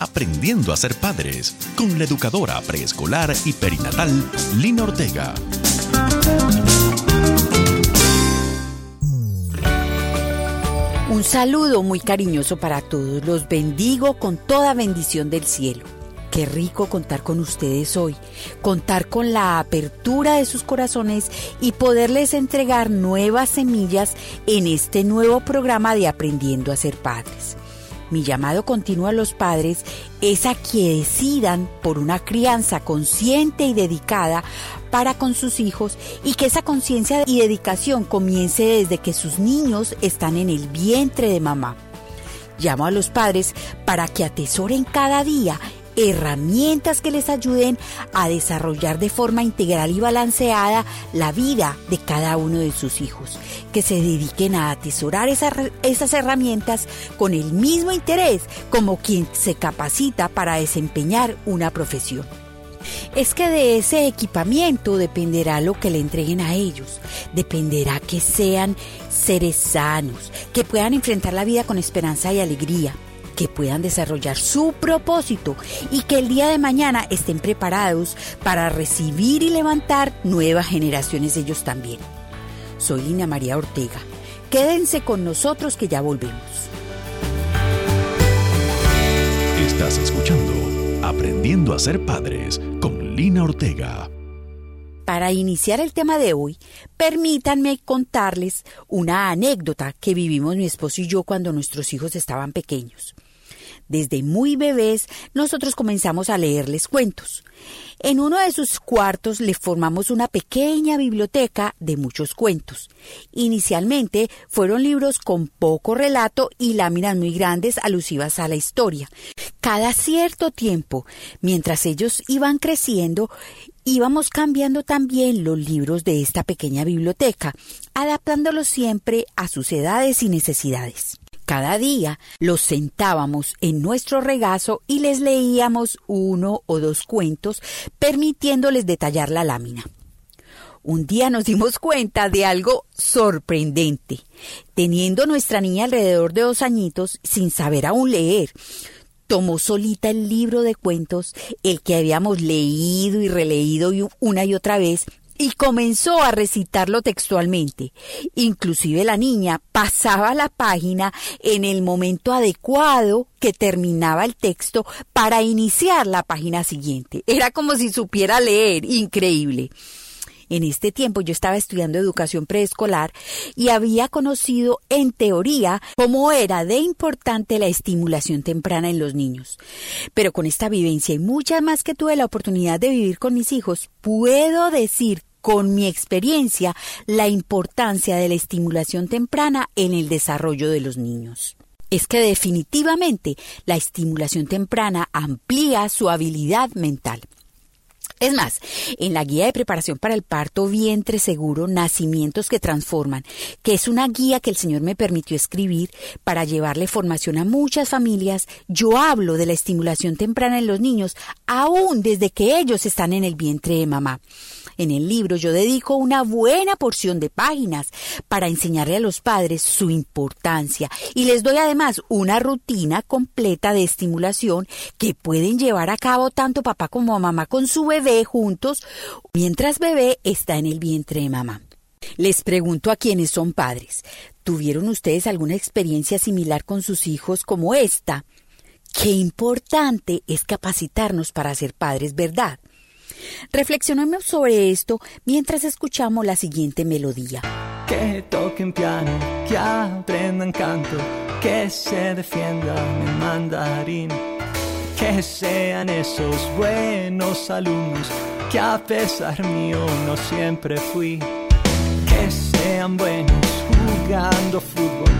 Aprendiendo a ser padres con la educadora preescolar y perinatal Lina Ortega. Un saludo muy cariñoso para todos. Los bendigo con toda bendición del cielo. Qué rico contar con ustedes hoy, contar con la apertura de sus corazones y poderles entregar nuevas semillas en este nuevo programa de Aprendiendo a ser Padres. Mi llamado continuo a los padres es a que decidan por una crianza consciente y dedicada para con sus hijos y que esa conciencia y dedicación comience desde que sus niños están en el vientre de mamá. Llamo a los padres para que atesoren cada día herramientas que les ayuden a desarrollar de forma integral y balanceada la vida de cada uno de sus hijos, que se dediquen a atesorar esas, herramientas con el mismo interés como quien se capacita para desempeñar una profesión. Es que de ese equipamiento dependerá lo que le entreguen a ellos, dependerá que sean seres sanos, que puedan enfrentar la vida con esperanza y alegría, que puedan desarrollar su propósito y que el día de mañana estén preparados para recibir y levantar nuevas generaciones ellos también. Soy Lina María Ortega. Quédense con nosotros que ya volvemos. Estás escuchando Aprendiendo a ser padres con Lina Ortega. Para iniciar el tema de hoy, permítanme contarles una anécdota que vivimos mi esposo y yo cuando nuestros hijos estaban pequeños. Desde muy bebés nosotros comenzamos a leerles cuentos. En uno de sus cuartos le formamos una pequeña biblioteca de muchos cuentos. Inicialmente fueron libros con poco relato y láminas muy grandes alusivas a la historia. Cada cierto tiempo, mientras ellos iban creciendo, íbamos cambiando también los libros de esta pequeña biblioteca, adaptándolos siempre a sus edades y necesidades. Cada día los sentábamos en nuestro regazo y les leíamos uno o dos cuentos, permitiéndoles detallar la lámina. Un día nos dimos cuenta de algo sorprendente. Teniendo nuestra niña alrededor de dos añitos, sin saber aún leer, tomó solita el libro de cuentos, el que habíamos leído y releído una y otra vez, y comenzó a recitarlo textualmente. Inclusive la niña pasaba la página en el momento adecuado que terminaba el texto para iniciar la página siguiente. Era como si supiera leer, increíble. En este tiempo yo estaba estudiando educación preescolar y había conocido en teoría cómo era de importante la estimulación temprana en los niños. Pero con esta vivencia y muchas más que tuve la oportunidad de vivir con mis hijos, puedo decir con mi experiencia la importancia de la estimulación temprana en el desarrollo de los niños. Es que definitivamente la estimulación temprana amplía su habilidad mental. Es más, en la guía de preparación para el parto vientre seguro, nacimientos que transforman, que es una guía que el Señor me permitió escribir para llevarle formación a muchas familias, yo hablo de la estimulación temprana en los niños, aún desde que ellos están en el vientre de mamá. En el libro yo dedico una buena porción de páginas para enseñarle a los padres su importancia y les doy además una rutina completa de estimulación que pueden llevar a cabo tanto papá como mamá con su bebé juntos mientras bebé está en el vientre de mamá. Les pregunto a quienes son padres, ¿tuvieron ustedes alguna experiencia similar con sus hijos como esta? Qué importante es capacitarnos para ser padres, ¿verdad? Reflexionemos sobre esto mientras escuchamos la siguiente melodía. Que toquen piano, que aprendan canto, que se defiendan en mandarín. Que sean esos buenos alumnos que a pesar mío no siempre fui. Que sean buenos jugando fútbol,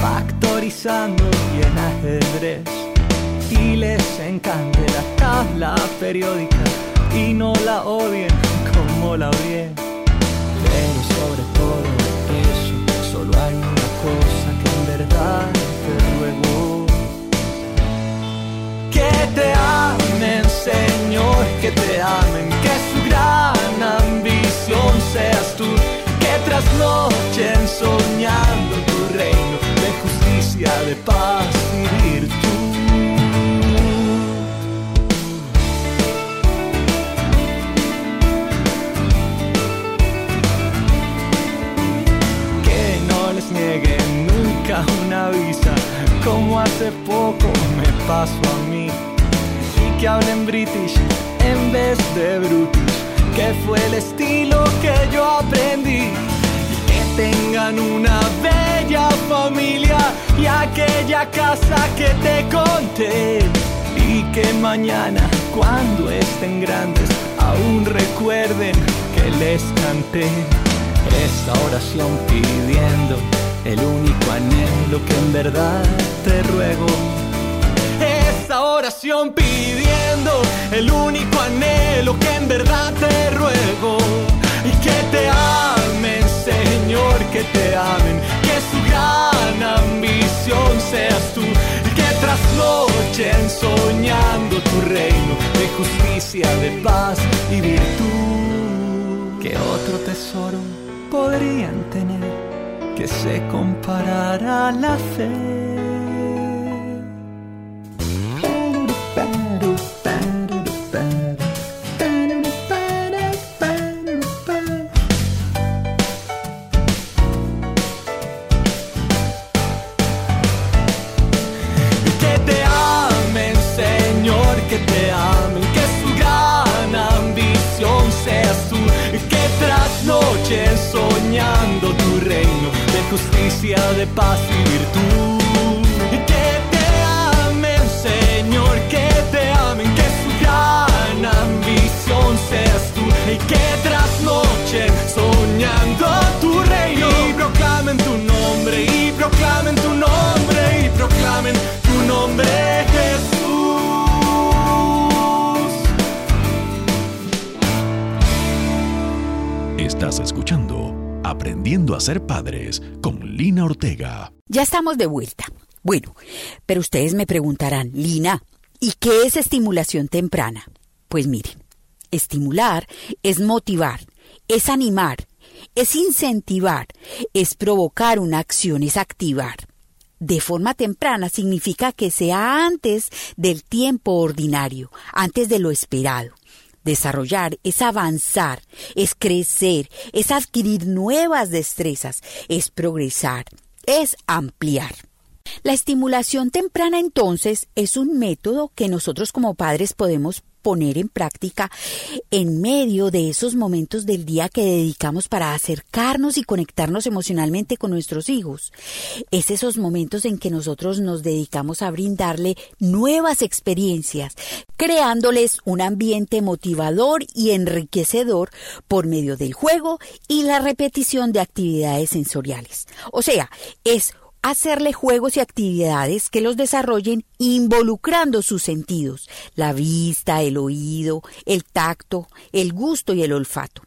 factorizando y en ajedrez. Y les encante la tabla periódica y no la odien como la odié. Pero sobre todo eso, solo hay una cosa que en verdad te ruego. Que te amen, Señor, que te amen, que su gran ambición seas tú, que trasnochen soñando tu reino de justicia, de paz y virtud. British en vez de brutish, que fue el estilo que yo aprendí. Que tengan una bella familia y aquella casa que te conté. Y que mañana, cuando estén grandes, aún recuerden que les canté esta oración pidiendo el único anhelo que en verdad te ruego. Esta oración pidiendo el único anhelo que en verdad te ruego. Y que te amen, Señor, que te amen, que su gran ambición seas tú. Y que trasnochen soñando tu reino de justicia, de paz y virtud. Que otro tesoro podrían tener que se comparara a la fe. A ser padres con Lina Ortega. Ya estamos de vuelta. Bueno, pero ustedes me preguntarán, Lina, ¿y qué es estimulación temprana? Pues miren, estimular es motivar, es animar, es incentivar, es provocar una acción, es activar. De forma temprana significa que sea antes del tiempo ordinario, antes de lo esperado. Desarrollar es avanzar, es crecer, es adquirir nuevas destrezas, es progresar, es ampliar. La estimulación temprana entonces es un método que nosotros como padres podemos poner en práctica en medio de esos momentos del día que dedicamos para acercarnos y conectarnos emocionalmente con nuestros hijos. Es esos momentos en que nosotros nos dedicamos a brindarle nuevas experiencias, creándoles un ambiente motivador y enriquecedor por medio del juego y la repetición de actividades sensoriales. O sea, es hacerle juegos y actividades que los desarrollen involucrando sus sentidos, la vista, el oído, el tacto, el gusto y el olfato.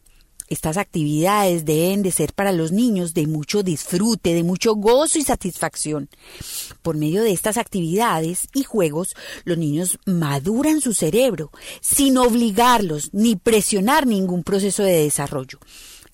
Estas actividades deben de ser para los niños de mucho disfrute, de mucho gozo y satisfacción. Por medio de estas actividades y juegos, los niños maduran su cerebro sin obligarlos ni presionar ningún proceso de desarrollo.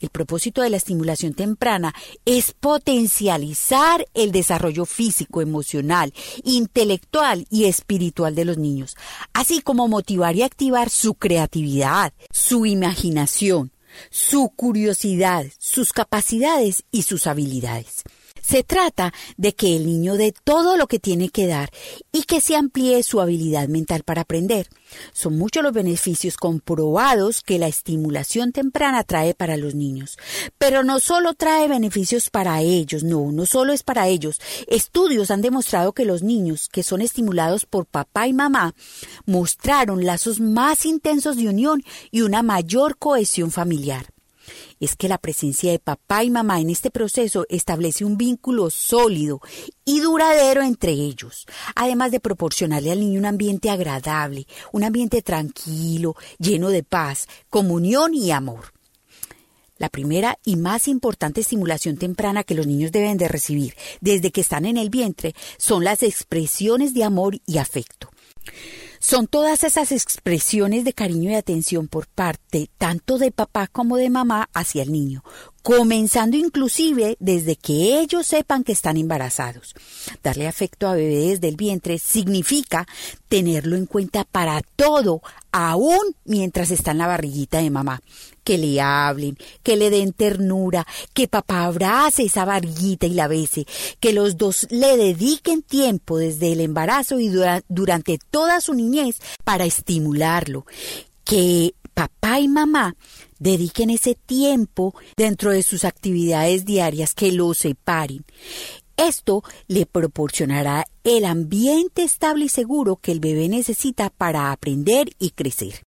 El propósito de la estimulación temprana es potencializar el desarrollo físico, emocional, intelectual y espiritual de los niños, así como motivar y activar su creatividad, su imaginación, su curiosidad, sus capacidades y sus habilidades. Se trata de que el niño dé todo lo que tiene que dar y que se amplíe su habilidad mental para aprender. Son muchos los beneficios comprobados que la estimulación temprana trae para los niños. Pero no solo trae beneficios para ellos, no, no solo es para ellos. Estudios han demostrado que los niños que son estimulados por papá y mamá mostraron lazos más intensos de unión y una mayor cohesión familiar es que la presencia de papá y mamá en este proceso establece un vínculo sólido y duradero entre ellos, además de proporcionarle al niño un ambiente agradable, un ambiente tranquilo, lleno de paz, comunión y amor. La primera y más importante estimulación temprana que los niños deben de recibir desde que están en el vientre son las expresiones de amor y afecto. Son todas esas expresiones de cariño y atención por parte tanto de papá como de mamá hacia el niño, comenzando inclusive desde que ellos sepan que están embarazados. Darle afecto a bebé desde el vientre significa tenerlo en cuenta para todo, aún mientras está en la barriguita de mamá. Que le hablen, que le den ternura, que papá abrace esa barriguita y la bese, que los dos le dediquen tiempo desde el embarazo y durante toda su niñez para estimularlo, que papá y mamá dediquen ese tiempo dentro de sus actividades diarias que lo separen. Esto le proporcionará el ambiente estable y seguro que el bebé necesita para aprender y crecer.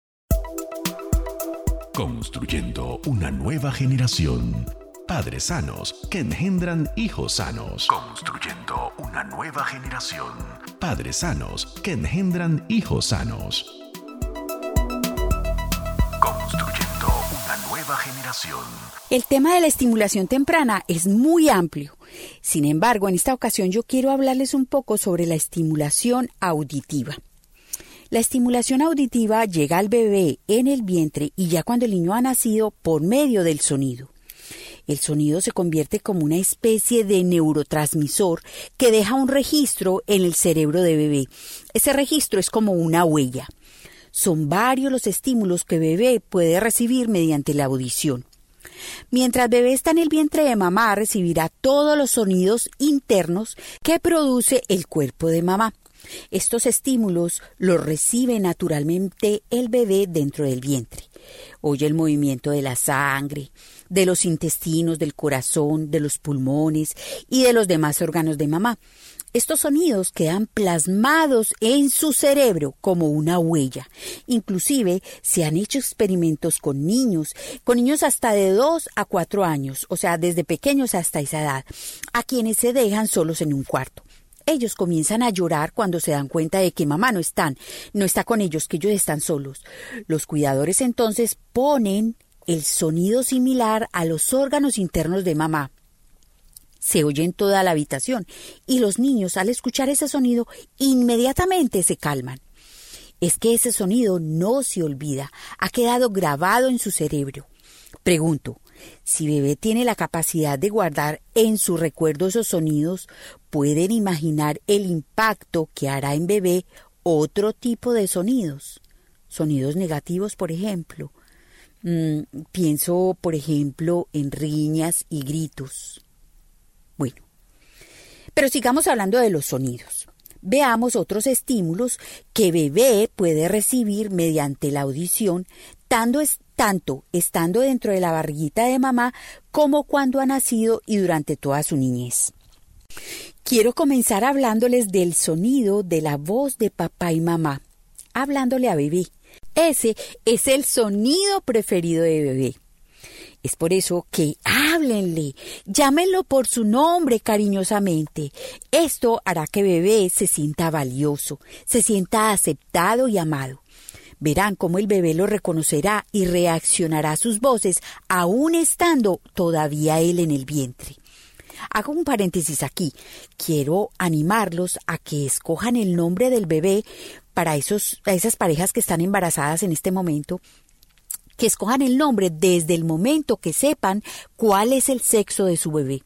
Construyendo una nueva generación. Padres sanos que engendran hijos sanos. Construyendo una nueva generación. Padres sanos que engendran hijos sanos. El tema de la estimulación temprana es muy amplio. Sin embargo, en esta ocasión yo quiero hablarles un poco sobre la estimulación auditiva. La estimulación auditiva llega al bebé en el vientre y ya cuando el niño ha nacido por medio del sonido. El sonido se convierte como una especie de neurotransmisor que deja un registro en el cerebro de bebé. Ese registro es como una huella. Son varios los estímulos que bebé puede recibir mediante la audición. Mientras bebé está en el vientre de mamá, recibirá todos los sonidos internos que produce el cuerpo de mamá. Estos estímulos los recibe naturalmente el bebé dentro del vientre. Oye el movimiento de la sangre, de los intestinos, del corazón, de los pulmones y de los demás órganos de mamá. Estos sonidos quedan plasmados en su cerebro como una huella. Inclusive se han hecho experimentos con niños, con niños hasta de 2 a 4 años, o sea, desde pequeños hasta esa edad, a quienes se dejan solos en un cuarto. Ellos comienzan a llorar cuando se dan cuenta de que mamá no están, no está con ellos, que ellos están solos. Los cuidadores entonces ponen el sonido similar a los órganos internos de mamá se oye en toda la habitación y los niños al escuchar ese sonido inmediatamente se calman. Es que ese sonido no se olvida, ha quedado grabado en su cerebro. Pregunto, si bebé tiene la capacidad de guardar en su recuerdo esos sonidos, ¿pueden imaginar el impacto que hará en bebé otro tipo de sonidos? Sonidos negativos, por ejemplo. Mm, pienso, por ejemplo, en riñas y gritos. Bueno, pero sigamos hablando de los sonidos. Veamos otros estímulos que bebé puede recibir mediante la audición, tanto, tanto estando dentro de la barriguita de mamá como cuando ha nacido y durante toda su niñez. Quiero comenzar hablándoles del sonido de la voz de papá y mamá, hablándole a bebé. Ese es el sonido preferido de bebé. Es por eso que háblenle, llámenlo por su nombre cariñosamente. Esto hará que bebé se sienta valioso, se sienta aceptado y amado. Verán cómo el bebé lo reconocerá y reaccionará a sus voces, aún estando todavía él en el vientre. Hago un paréntesis aquí. Quiero animarlos a que escojan el nombre del bebé para esos, esas parejas que están embarazadas en este momento que escojan el nombre desde el momento que sepan cuál es el sexo de su bebé.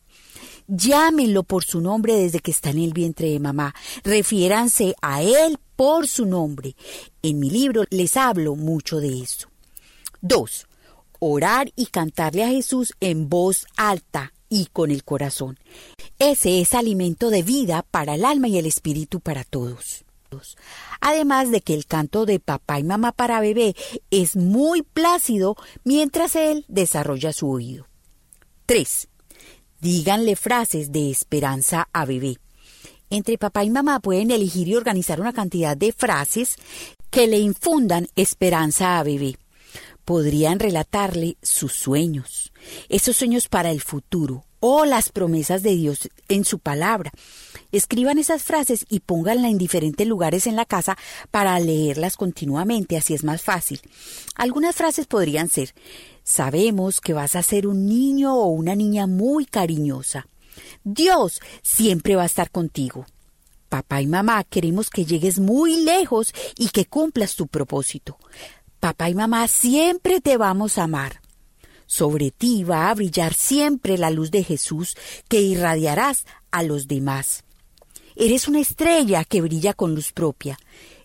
Llámenlo por su nombre desde que está en el vientre de mamá. Refiéranse a él por su nombre. En mi libro les hablo mucho de eso. 2. Orar y cantarle a Jesús en voz alta y con el corazón. Ese es alimento de vida para el alma y el espíritu para todos. Además de que el canto de papá y mamá para bebé es muy plácido mientras él desarrolla su oído. 3. Díganle frases de esperanza a bebé. Entre papá y mamá pueden elegir y organizar una cantidad de frases que le infundan esperanza a bebé. Podrían relatarle sus sueños, esos sueños para el futuro, o las promesas de Dios en su palabra. Escriban esas frases y pónganla en diferentes lugares en la casa para leerlas continuamente, así es más fácil. Algunas frases podrían ser Sabemos que vas a ser un niño o una niña muy cariñosa. Dios siempre va a estar contigo. Papá y mamá queremos que llegues muy lejos y que cumplas tu propósito. Papá y mamá siempre te vamos a amar. Sobre ti va a brillar siempre la luz de Jesús que irradiarás a los demás. Eres una estrella que brilla con luz propia.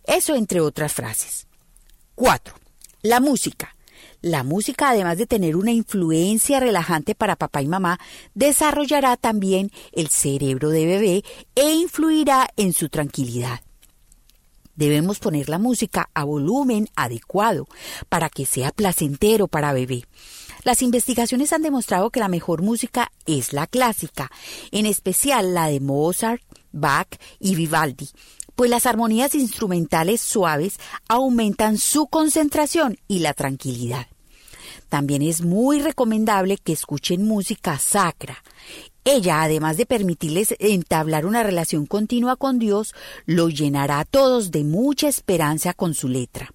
Eso entre otras frases. 4. La música. La música, además de tener una influencia relajante para papá y mamá, desarrollará también el cerebro de bebé e influirá en su tranquilidad. Debemos poner la música a volumen adecuado para que sea placentero para bebé. Las investigaciones han demostrado que la mejor música es la clásica, en especial la de Mozart, Bach y Vivaldi, pues las armonías instrumentales suaves aumentan su concentración y la tranquilidad. También es muy recomendable que escuchen música sacra. Ella, además de permitirles entablar una relación continua con Dios, lo llenará a todos de mucha esperanza con su letra.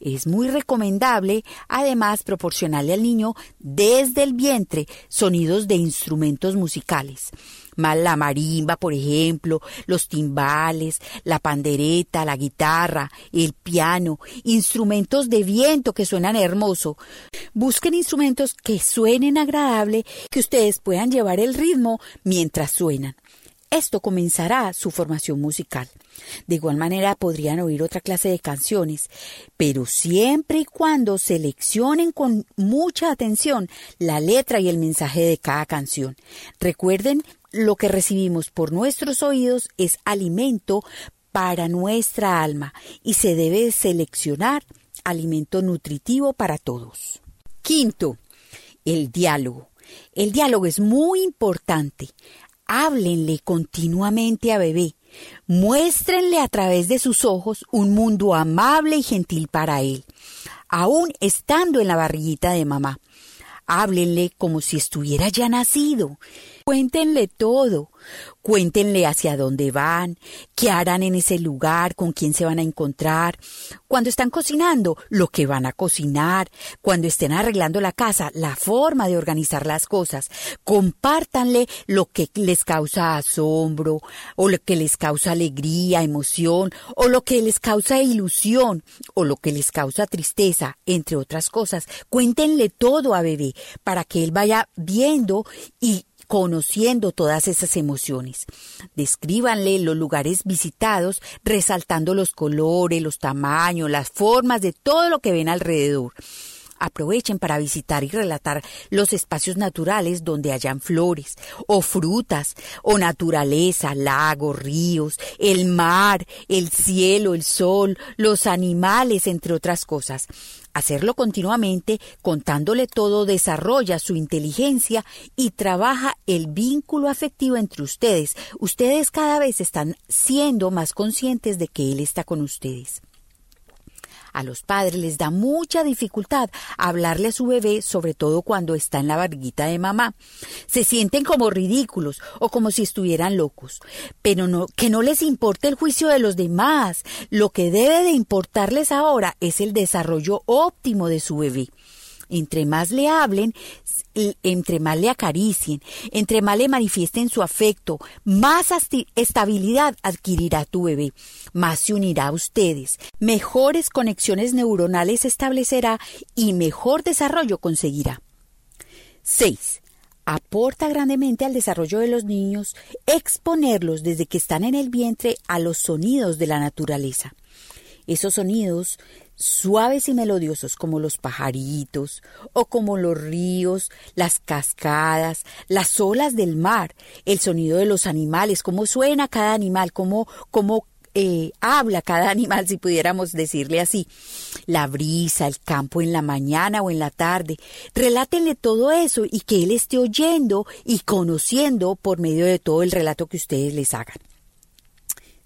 Es muy recomendable, además, proporcionarle al niño desde el vientre sonidos de instrumentos musicales la marimba, por ejemplo, los timbales, la pandereta, la guitarra, el piano, instrumentos de viento que suenan hermoso. Busquen instrumentos que suenen agradable, que ustedes puedan llevar el ritmo mientras suenan. Esto comenzará su formación musical. De igual manera podrían oír otra clase de canciones, pero siempre y cuando seleccionen con mucha atención la letra y el mensaje de cada canción. Recuerden lo que recibimos por nuestros oídos es alimento para nuestra alma y se debe seleccionar alimento nutritivo para todos. Quinto, el diálogo. El diálogo es muy importante. Háblenle continuamente a bebé. Muéstrenle a través de sus ojos un mundo amable y gentil para él, aún estando en la barriguita de mamá. Háblenle como si estuviera ya nacido. Cuéntenle todo. Cuéntenle hacia dónde van, qué harán en ese lugar, con quién se van a encontrar, cuando están cocinando, lo que van a cocinar, cuando estén arreglando la casa, la forma de organizar las cosas. Compártanle lo que les causa asombro, o lo que les causa alegría, emoción, o lo que les causa ilusión, o lo que les causa tristeza, entre otras cosas. Cuéntenle todo a bebé para que él vaya viendo y conociendo todas esas emociones. Descríbanle los lugares visitados, resaltando los colores, los tamaños, las formas de todo lo que ven alrededor. Aprovechen para visitar y relatar los espacios naturales donde hayan flores, o frutas, o naturaleza, lagos, ríos, el mar, el cielo, el sol, los animales, entre otras cosas. Hacerlo continuamente, contándole todo, desarrolla su inteligencia y trabaja el vínculo afectivo entre ustedes. Ustedes cada vez están siendo más conscientes de que Él está con ustedes. A los padres les da mucha dificultad hablarle a su bebé, sobre todo cuando está en la barriguita de mamá. Se sienten como ridículos o como si estuvieran locos. Pero no, que no les importe el juicio de los demás. Lo que debe de importarles ahora es el desarrollo óptimo de su bebé. Entre más le hablen, entre más le acaricien, entre más le manifiesten su afecto, más estabilidad adquirirá tu bebé, más se unirá a ustedes, mejores conexiones neuronales establecerá y mejor desarrollo conseguirá. 6. Aporta grandemente al desarrollo de los niños exponerlos desde que están en el vientre a los sonidos de la naturaleza. Esos sonidos suaves y melodiosos como los pajaritos o como los ríos, las cascadas, las olas del mar, el sonido de los animales, cómo suena cada animal, cómo, cómo eh, habla cada animal, si pudiéramos decirle así. La brisa, el campo en la mañana o en la tarde. Relátenle todo eso y que él esté oyendo y conociendo por medio de todo el relato que ustedes les hagan.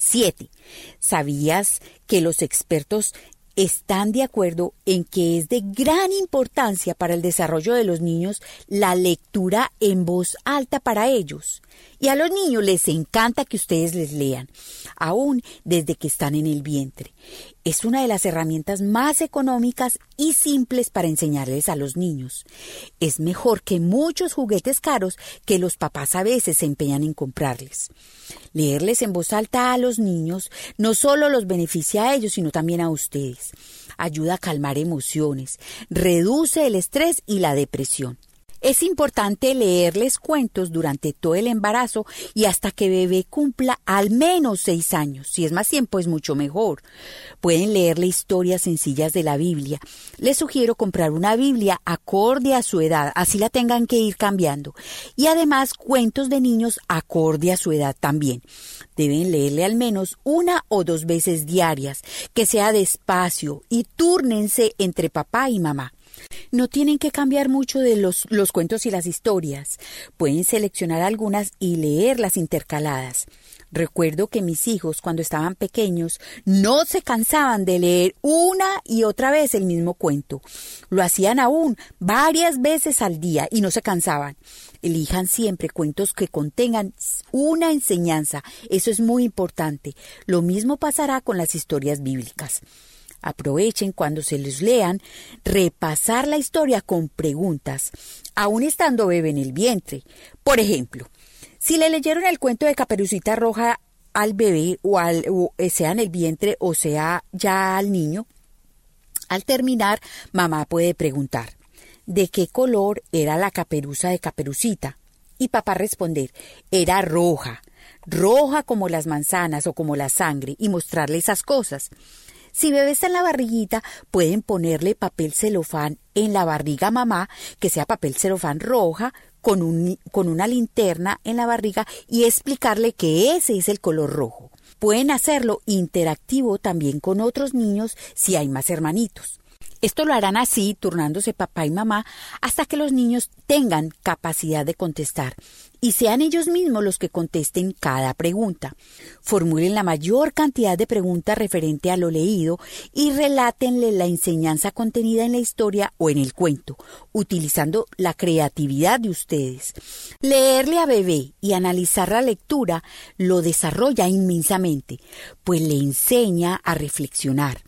7. ¿Sabías que los expertos están de acuerdo en que es de gran importancia para el desarrollo de los niños la lectura en voz alta para ellos. Y a los niños les encanta que ustedes les lean, aún desde que están en el vientre. Es una de las herramientas más económicas y simples para enseñarles a los niños. Es mejor que muchos juguetes caros que los papás a veces se empeñan en comprarles. Leerles en voz alta a los niños no solo los beneficia a ellos, sino también a ustedes. ayuda a calmar emociones, reduce el estrés y la depresión. Es importante leerles cuentos durante todo el embarazo y hasta que bebé cumpla al menos seis años. Si es más tiempo es mucho mejor. Pueden leerle historias sencillas de la Biblia. Les sugiero comprar una Biblia acorde a su edad, así la tengan que ir cambiando. Y además cuentos de niños acorde a su edad también. Deben leerle al menos una o dos veces diarias, que sea despacio y túrnense entre papá y mamá. No tienen que cambiar mucho de los, los cuentos y las historias. Pueden seleccionar algunas y leerlas intercaladas. Recuerdo que mis hijos, cuando estaban pequeños, no se cansaban de leer una y otra vez el mismo cuento. Lo hacían aún varias veces al día y no se cansaban. Elijan siempre cuentos que contengan una enseñanza. Eso es muy importante. Lo mismo pasará con las historias bíblicas. Aprovechen cuando se les lean repasar la historia con preguntas, aun estando bebé en el vientre. Por ejemplo, si le leyeron el cuento de Caperucita Roja al bebé o, al, eh, sea en el vientre o sea ya al niño, al terminar, mamá puede preguntar, ¿de qué color era la caperuza de Caperucita? Y papá responder, era roja, roja como las manzanas o como la sangre, y mostrarle esas cosas. Si bebé está en la barriguita, pueden ponerle papel celofán en la barriga mamá, que sea papel celofán roja, con, un, con una linterna en la barriga y explicarle que ese es el color rojo. Pueden hacerlo interactivo también con otros niños si hay más hermanitos. Esto lo harán así, turnándose papá y mamá, hasta que los niños tengan capacidad de contestar y sean ellos mismos los que contesten cada pregunta. Formulen la mayor cantidad de preguntas referente a lo leído y relátenle la enseñanza contenida en la historia o en el cuento, utilizando la creatividad de ustedes. Leerle a bebé y analizar la lectura lo desarrolla inmensamente, pues le enseña a reflexionar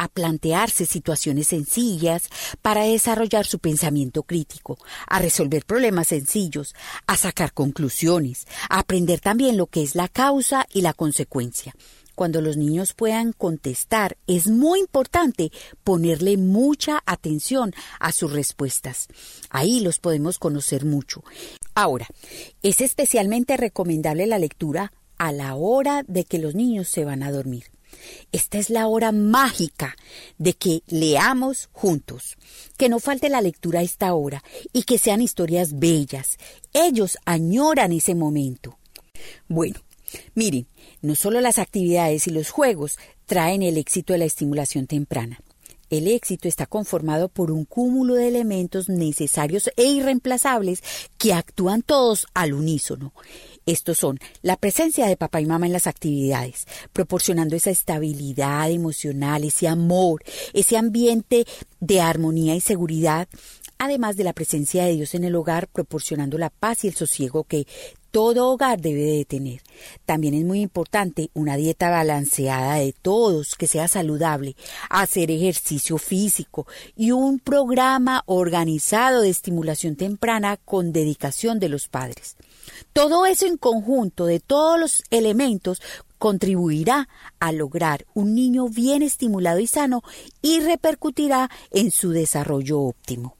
a plantearse situaciones sencillas para desarrollar su pensamiento crítico, a resolver problemas sencillos, a sacar conclusiones, a aprender también lo que es la causa y la consecuencia. Cuando los niños puedan contestar, es muy importante ponerle mucha atención a sus respuestas. Ahí los podemos conocer mucho. Ahora, es especialmente recomendable la lectura a la hora de que los niños se van a dormir. Esta es la hora mágica de que leamos juntos. Que no falte la lectura a esta hora y que sean historias bellas. Ellos añoran ese momento. Bueno, miren, no solo las actividades y los juegos traen el éxito de la estimulación temprana. El éxito está conformado por un cúmulo de elementos necesarios e irreemplazables que actúan todos al unísono. Estos son la presencia de papá y mamá en las actividades, proporcionando esa estabilidad emocional, ese amor, ese ambiente de armonía y seguridad, además de la presencia de Dios en el hogar, proporcionando la paz y el sosiego que todo hogar debe de tener. También es muy importante una dieta balanceada de todos, que sea saludable, hacer ejercicio físico y un programa organizado de estimulación temprana con dedicación de los padres. Todo eso en conjunto de todos los elementos contribuirá a lograr un niño bien estimulado y sano y repercutirá en su desarrollo óptimo.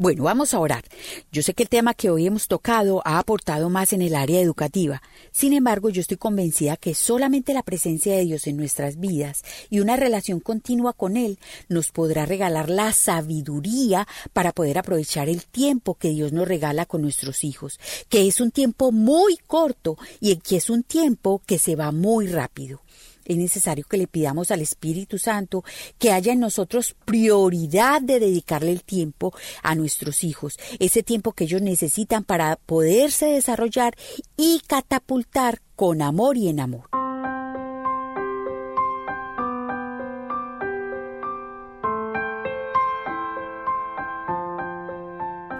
Bueno, vamos a orar. Yo sé que el tema que hoy hemos tocado ha aportado más en el área educativa. Sin embargo, yo estoy convencida que solamente la presencia de Dios en nuestras vidas y una relación continua con Él nos podrá regalar la sabiduría para poder aprovechar el tiempo que Dios nos regala con nuestros hijos, que es un tiempo muy corto y que es un tiempo que se va muy rápido es necesario que le pidamos al Espíritu Santo que haya en nosotros prioridad de dedicarle el tiempo a nuestros hijos, ese tiempo que ellos necesitan para poderse desarrollar y catapultar con amor y en amor.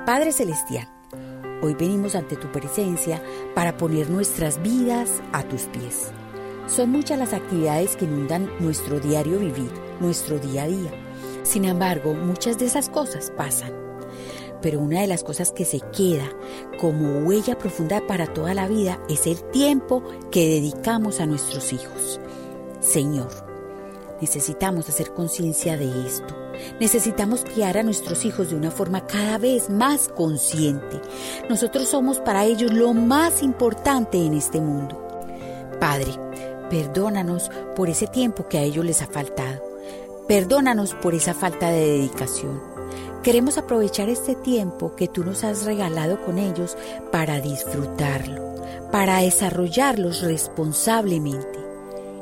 Padre Celestial, hoy venimos ante tu presencia para poner nuestras vidas a tus pies. Son muchas las actividades que inundan nuestro diario vivir, nuestro día a día. Sin embargo, muchas de esas cosas pasan. Pero una de las cosas que se queda como huella profunda para toda la vida es el tiempo que dedicamos a nuestros hijos. Señor, Necesitamos hacer conciencia de esto. Necesitamos criar a nuestros hijos de una forma cada vez más consciente. Nosotros somos para ellos lo más importante en este mundo. Padre, perdónanos por ese tiempo que a ellos les ha faltado. Perdónanos por esa falta de dedicación. Queremos aprovechar este tiempo que tú nos has regalado con ellos para disfrutarlo, para desarrollarlos responsablemente.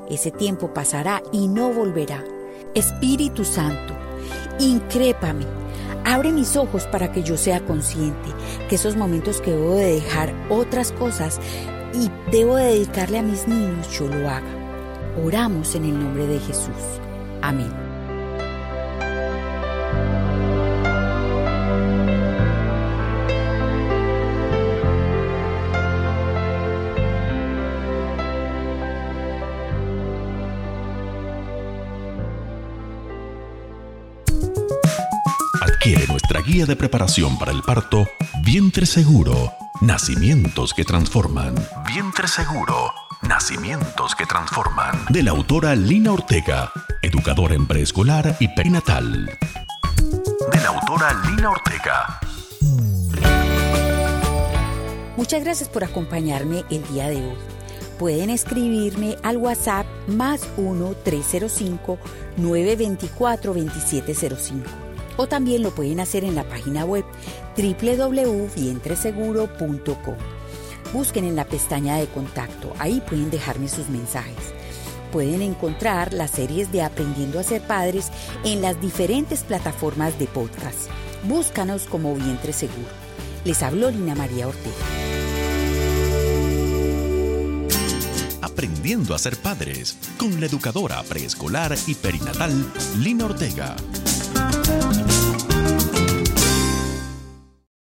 Ese tiempo pasará y no volverá. Espíritu Santo, incrépame, abre mis ojos para que yo sea consciente que esos momentos que debo de dejar otras cosas y debo de dedicarle a mis niños, yo lo haga. Oramos en el nombre de Jesús. Amén. Adquiere nuestra guía de preparación para el parto Vientre Seguro. Nacimientos que transforman. Vientre Seguro. Nacimientos que transforman. De la autora Lina Ortega, educadora en preescolar y perinatal. De la autora Lina Ortega. Muchas gracias por acompañarme el día de hoy. Pueden escribirme al WhatsApp más 1-305-924-2705 o también lo pueden hacer en la página web www.vientreseguro.com. Busquen en la pestaña de contacto, ahí pueden dejarme sus mensajes. Pueden encontrar las series de Aprendiendo a ser padres en las diferentes plataformas de podcast. Búscanos como Vientre Seguro. Les habló Lina María Ortega. Aprendiendo a ser padres con la educadora preescolar y perinatal Lina Ortega.